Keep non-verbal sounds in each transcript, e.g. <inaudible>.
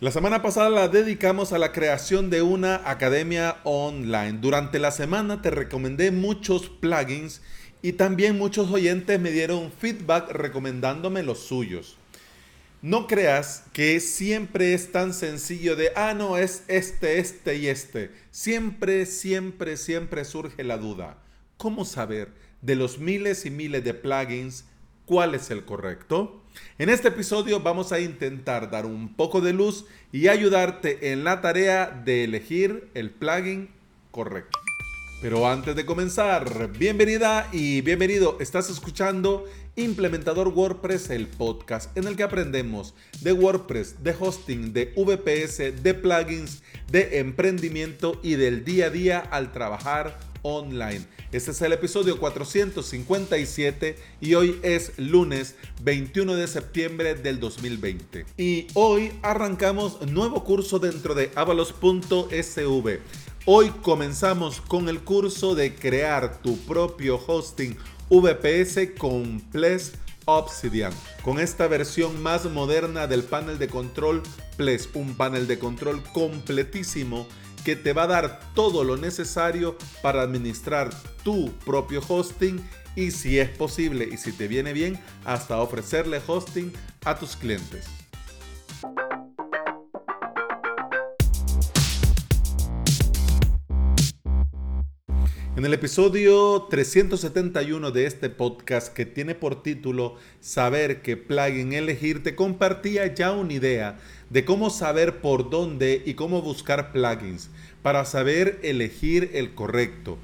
La semana pasada la dedicamos a la creación de una academia online. Durante la semana te recomendé muchos plugins y también muchos oyentes me dieron feedback recomendándome los suyos. No creas que siempre es tan sencillo de, ah, no, es este, este y este. Siempre, siempre, siempre surge la duda. ¿Cómo saber de los miles y miles de plugins cuál es el correcto? En este episodio vamos a intentar dar un poco de luz y ayudarte en la tarea de elegir el plugin correcto. Pero antes de comenzar, bienvenida y bienvenido. Estás escuchando Implementador WordPress, el podcast en el que aprendemos de WordPress, de hosting, de VPS, de plugins, de emprendimiento y del día a día al trabajar online. Este es el episodio 457 y hoy es lunes 21 de septiembre del 2020. Y hoy arrancamos nuevo curso dentro de avalos.sv. Hoy comenzamos con el curso de crear tu propio hosting VPS con Ples Obsidian, con esta versión más moderna del panel de control Ples, un panel de control completísimo que te va a dar todo lo necesario para administrar tu propio hosting y si es posible y si te viene bien, hasta ofrecerle hosting a tus clientes. En el episodio 371 de este podcast que tiene por título Saber qué plugin elegir, te compartía ya una idea de cómo saber por dónde y cómo buscar plugins para saber elegir el correcto.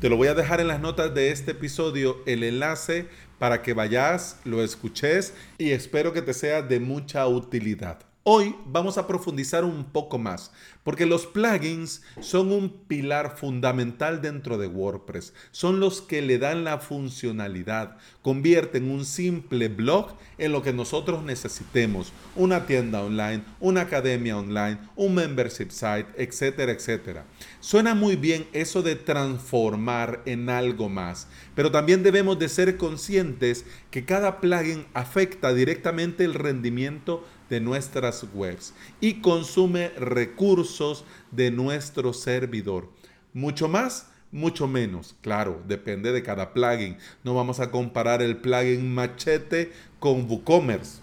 Te lo voy a dejar en las notas de este episodio el enlace para que vayas, lo escuches y espero que te sea de mucha utilidad. Hoy vamos a profundizar un poco más, porque los plugins son un pilar fundamental dentro de WordPress. Son los que le dan la funcionalidad, convierten un simple blog en lo que nosotros necesitemos, una tienda online, una academia online, un membership site, etcétera, etcétera. Suena muy bien eso de transformar en algo más, pero también debemos de ser conscientes que cada plugin afecta directamente el rendimiento de nuestras webs y consume recursos de nuestro servidor. Mucho más, mucho menos. Claro, depende de cada plugin. No vamos a comparar el plugin Machete con WooCommerce.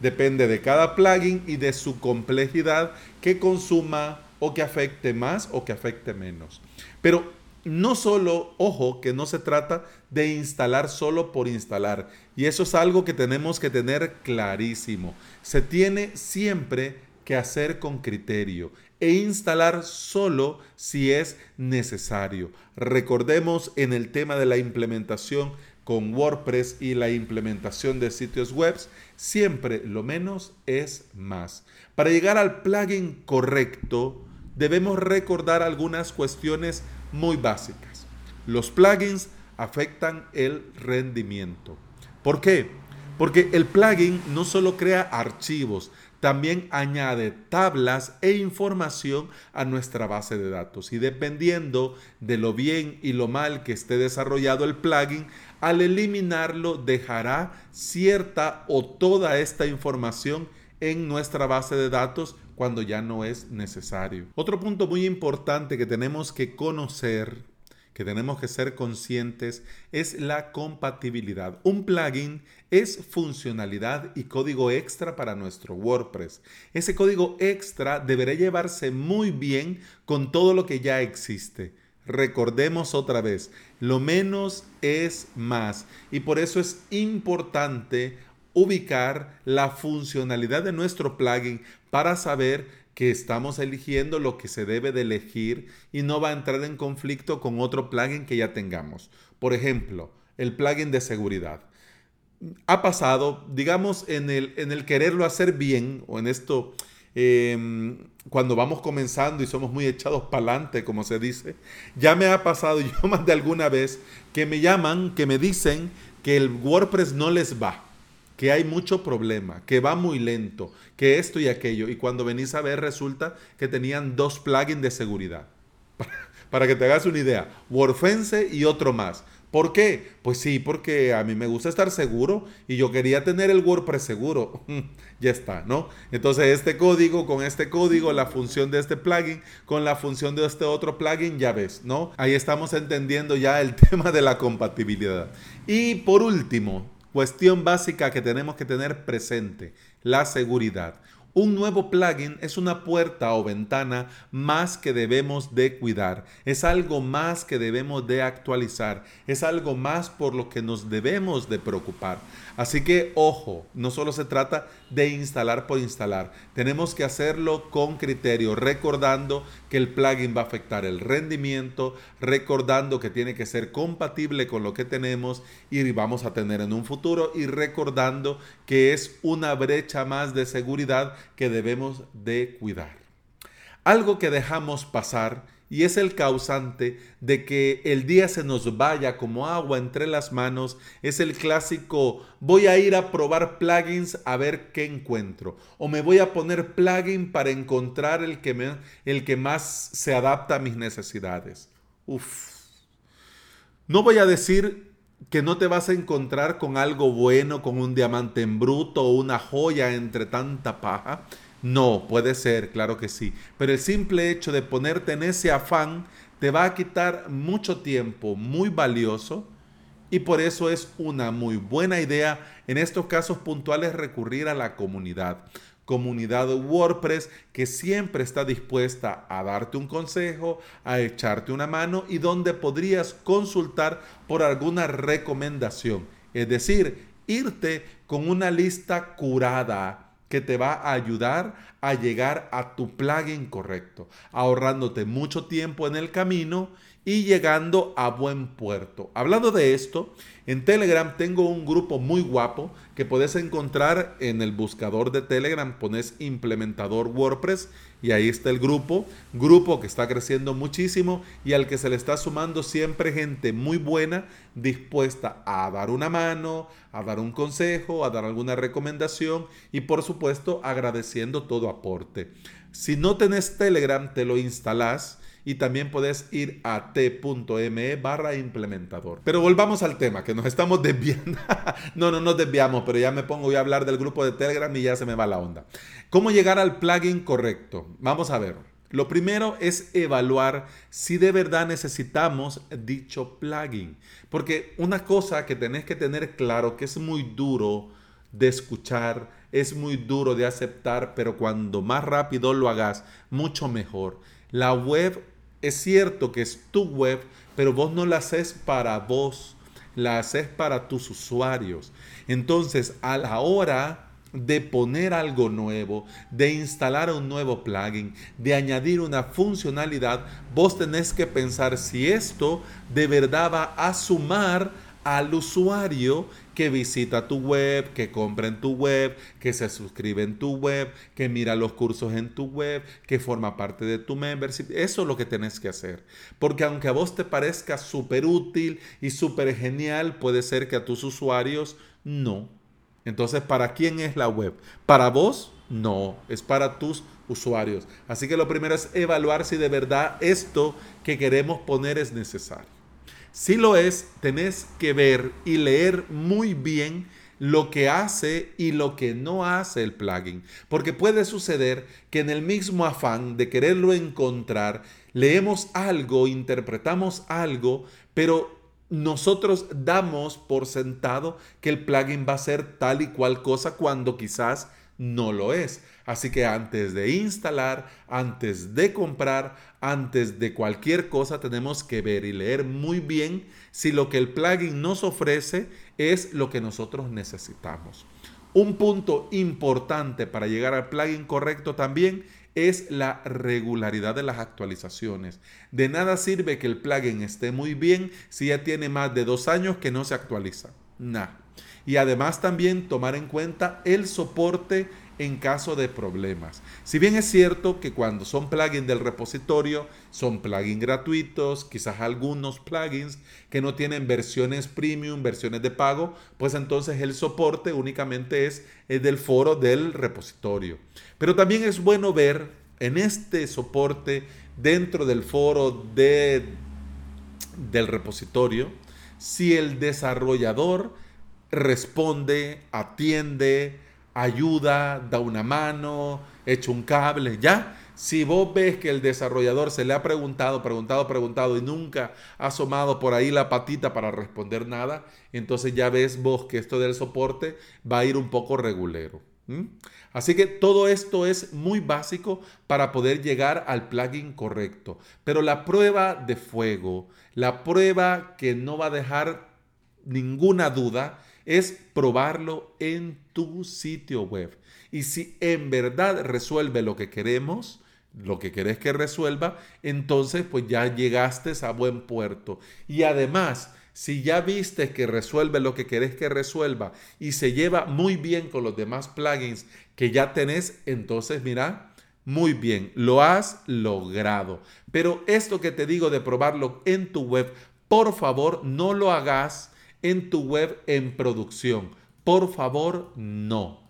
Depende de cada plugin y de su complejidad que consuma o que afecte más o que afecte menos. Pero no solo, ojo, que no se trata de instalar solo por instalar. Y eso es algo que tenemos que tener clarísimo. Se tiene siempre que hacer con criterio e instalar solo si es necesario. Recordemos en el tema de la implementación con WordPress y la implementación de sitios web, siempre lo menos es más. Para llegar al plugin correcto, debemos recordar algunas cuestiones muy básicas. Los plugins afectan el rendimiento. ¿Por qué? Porque el plugin no solo crea archivos, también añade tablas e información a nuestra base de datos. Y dependiendo de lo bien y lo mal que esté desarrollado el plugin, al eliminarlo dejará cierta o toda esta información en nuestra base de datos cuando ya no es necesario. Otro punto muy importante que tenemos que conocer, que tenemos que ser conscientes, es la compatibilidad. Un plugin es funcionalidad y código extra para nuestro WordPress. Ese código extra deberá llevarse muy bien con todo lo que ya existe. Recordemos otra vez, lo menos es más y por eso es importante ubicar la funcionalidad de nuestro plugin para saber que estamos eligiendo lo que se debe de elegir y no va a entrar en conflicto con otro plugin que ya tengamos. Por ejemplo, el plugin de seguridad. Ha pasado, digamos, en el, en el quererlo hacer bien o en esto, em, cuando vamos comenzando y somos muy echados para adelante, como se dice, ya me ha pasado <laughs> yo más de alguna vez que me llaman, que me dicen que el WordPress no les va que hay mucho problema, que va muy lento, que esto y aquello. Y cuando venís a ver resulta que tenían dos plugins de seguridad. <laughs> Para que te hagas una idea, WordFence y otro más. ¿Por qué? Pues sí, porque a mí me gusta estar seguro y yo quería tener el WordPress seguro. <laughs> ya está, ¿no? Entonces este código con este código, la función de este plugin con la función de este otro plugin, ya ves, ¿no? Ahí estamos entendiendo ya el <laughs> tema de la compatibilidad. Y por último, cuestión básica que tenemos que tener presente, la seguridad. Un nuevo plugin es una puerta o ventana más que debemos de cuidar, es algo más que debemos de actualizar, es algo más por lo que nos debemos de preocupar. Así que ojo, no solo se trata de instalar por instalar, tenemos que hacerlo con criterio, recordando que el plugin va a afectar el rendimiento, recordando que tiene que ser compatible con lo que tenemos y vamos a tener en un futuro y recordando que es una brecha más de seguridad que debemos de cuidar. Algo que dejamos pasar y es el causante de que el día se nos vaya como agua entre las manos, es el clásico voy a ir a probar plugins a ver qué encuentro o me voy a poner plugin para encontrar el que, me, el que más se adapta a mis necesidades. Uf. No voy a decir que no te vas a encontrar con algo bueno, con un diamante en bruto o una joya entre tanta paja. No, puede ser, claro que sí. Pero el simple hecho de ponerte en ese afán te va a quitar mucho tiempo muy valioso y por eso es una muy buena idea en estos casos puntuales recurrir a la comunidad. Comunidad WordPress que siempre está dispuesta a darte un consejo, a echarte una mano y donde podrías consultar por alguna recomendación. Es decir, irte con una lista curada que te va a ayudar a llegar a tu plugin correcto, ahorrándote mucho tiempo en el camino y llegando a buen puerto. Hablando de esto, en Telegram tengo un grupo muy guapo que puedes encontrar en el buscador de Telegram, pones implementador WordPress y ahí está el grupo, grupo que está creciendo muchísimo y al que se le está sumando siempre gente muy buena, dispuesta a dar una mano, a dar un consejo, a dar alguna recomendación y por supuesto agradeciendo todo aporte. Si no tenés Telegram, te lo instalás y también puedes ir a t.me barra implementador. Pero volvamos al tema, que nos estamos desviando. <laughs> no, no nos desviamos, pero ya me pongo a hablar del grupo de Telegram y ya se me va la onda. ¿Cómo llegar al plugin correcto? Vamos a ver. Lo primero es evaluar si de verdad necesitamos dicho plugin. Porque una cosa que tenés que tener claro que es muy duro de escuchar, es muy duro de aceptar, pero cuando más rápido lo hagas, mucho mejor. La web es cierto que es tu web, pero vos no la haces para vos, la haces para tus usuarios. Entonces, a la hora de poner algo nuevo, de instalar un nuevo plugin, de añadir una funcionalidad, vos tenés que pensar si esto de verdad va a sumar al usuario que visita tu web, que compra en tu web, que se suscribe en tu web, que mira los cursos en tu web, que forma parte de tu membership. Eso es lo que tienes que hacer. Porque aunque a vos te parezca súper útil y súper genial, puede ser que a tus usuarios no. Entonces, ¿para quién es la web? ¿Para vos? No, es para tus usuarios. Así que lo primero es evaluar si de verdad esto que queremos poner es necesario. Si lo es, tenés que ver y leer muy bien lo que hace y lo que no hace el plugin. Porque puede suceder que en el mismo afán de quererlo encontrar, leemos algo, interpretamos algo, pero nosotros damos por sentado que el plugin va a ser tal y cual cosa cuando quizás no lo es. Así que antes de instalar, antes de comprar, antes de cualquier cosa tenemos que ver y leer muy bien si lo que el plugin nos ofrece es lo que nosotros necesitamos. Un punto importante para llegar al plugin correcto también es la regularidad de las actualizaciones. De nada sirve que el plugin esté muy bien si ya tiene más de dos años que no se actualiza. Nada. Y además también tomar en cuenta el soporte en caso de problemas. Si bien es cierto que cuando son plugins del repositorio, son plugins gratuitos, quizás algunos plugins que no tienen versiones premium, versiones de pago, pues entonces el soporte únicamente es, del foro del repositorio. Pero también es bueno ver en este soporte dentro del foro de, del repositorio si el desarrollador responde, atiende, ayuda, da una mano, echa un cable, ya. Si vos ves que el desarrollador se le ha preguntado, preguntado, preguntado y nunca ha asomado por ahí la patita para responder nada, entonces ya ves vos que esto del soporte va a ir un poco regulero. Así que todo esto es muy básico para poder llegar al plugin correcto. Pero la prueba de fuego, la prueba que no va a dejar ninguna duda, es probarlo en tu sitio web. Y si en verdad resuelve lo que queremos, lo que querés que resuelva, entonces pues ya llegaste a buen puerto. Y además, si ya viste que resuelve lo que querés que resuelva y se lleva muy bien con los demás plugins que ya tenés, entonces mira, muy bien, lo has logrado. Pero esto que te digo de probarlo en tu web, por favor no lo hagas en tu web en producción. Por favor, no.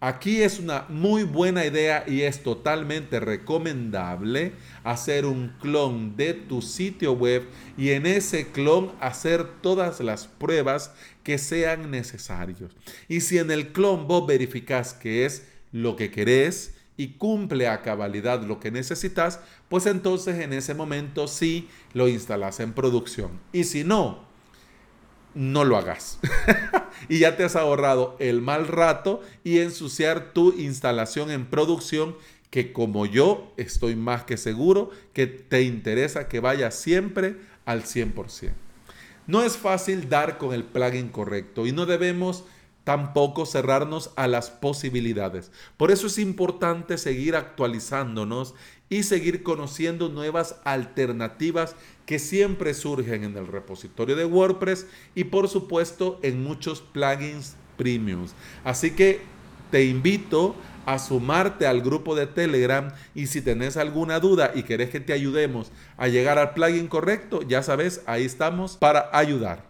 Aquí es una muy buena idea y es totalmente recomendable hacer un clon de tu sitio web y en ese clon hacer todas las pruebas que sean necesarios. Y si en el clon vos verificas que es lo que querés y cumple a cabalidad lo que necesitas, pues entonces en ese momento sí lo instalas en producción. Y si no, no lo hagas. <laughs> y ya te has ahorrado el mal rato y ensuciar tu instalación en producción que como yo estoy más que seguro que te interesa que vaya siempre al 100%. No es fácil dar con el plugin correcto y no debemos tampoco cerrarnos a las posibilidades. Por eso es importante seguir actualizándonos y seguir conociendo nuevas alternativas que siempre surgen en el repositorio de WordPress y por supuesto en muchos plugins premiums. Así que te invito a sumarte al grupo de Telegram y si tenés alguna duda y querés que te ayudemos a llegar al plugin correcto, ya sabes, ahí estamos para ayudar.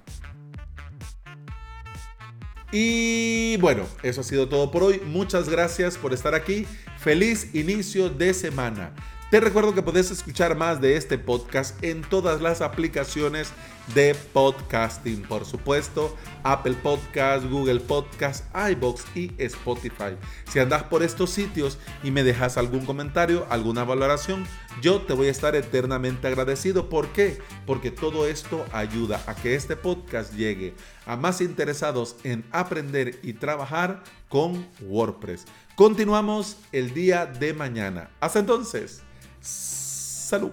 Y bueno, eso ha sido todo por hoy. Muchas gracias por estar aquí. Feliz inicio de semana. Te recuerdo que puedes escuchar más de este podcast en todas las aplicaciones de podcasting, por supuesto, Apple Podcast, Google Podcast, iBox y Spotify. Si andas por estos sitios y me dejas algún comentario, alguna valoración, yo te voy a estar eternamente agradecido. ¿Por qué? Porque todo esto ayuda a que este podcast llegue a más interesados en aprender y trabajar con WordPress. Continuamos el día de mañana. Hasta entonces. Salud.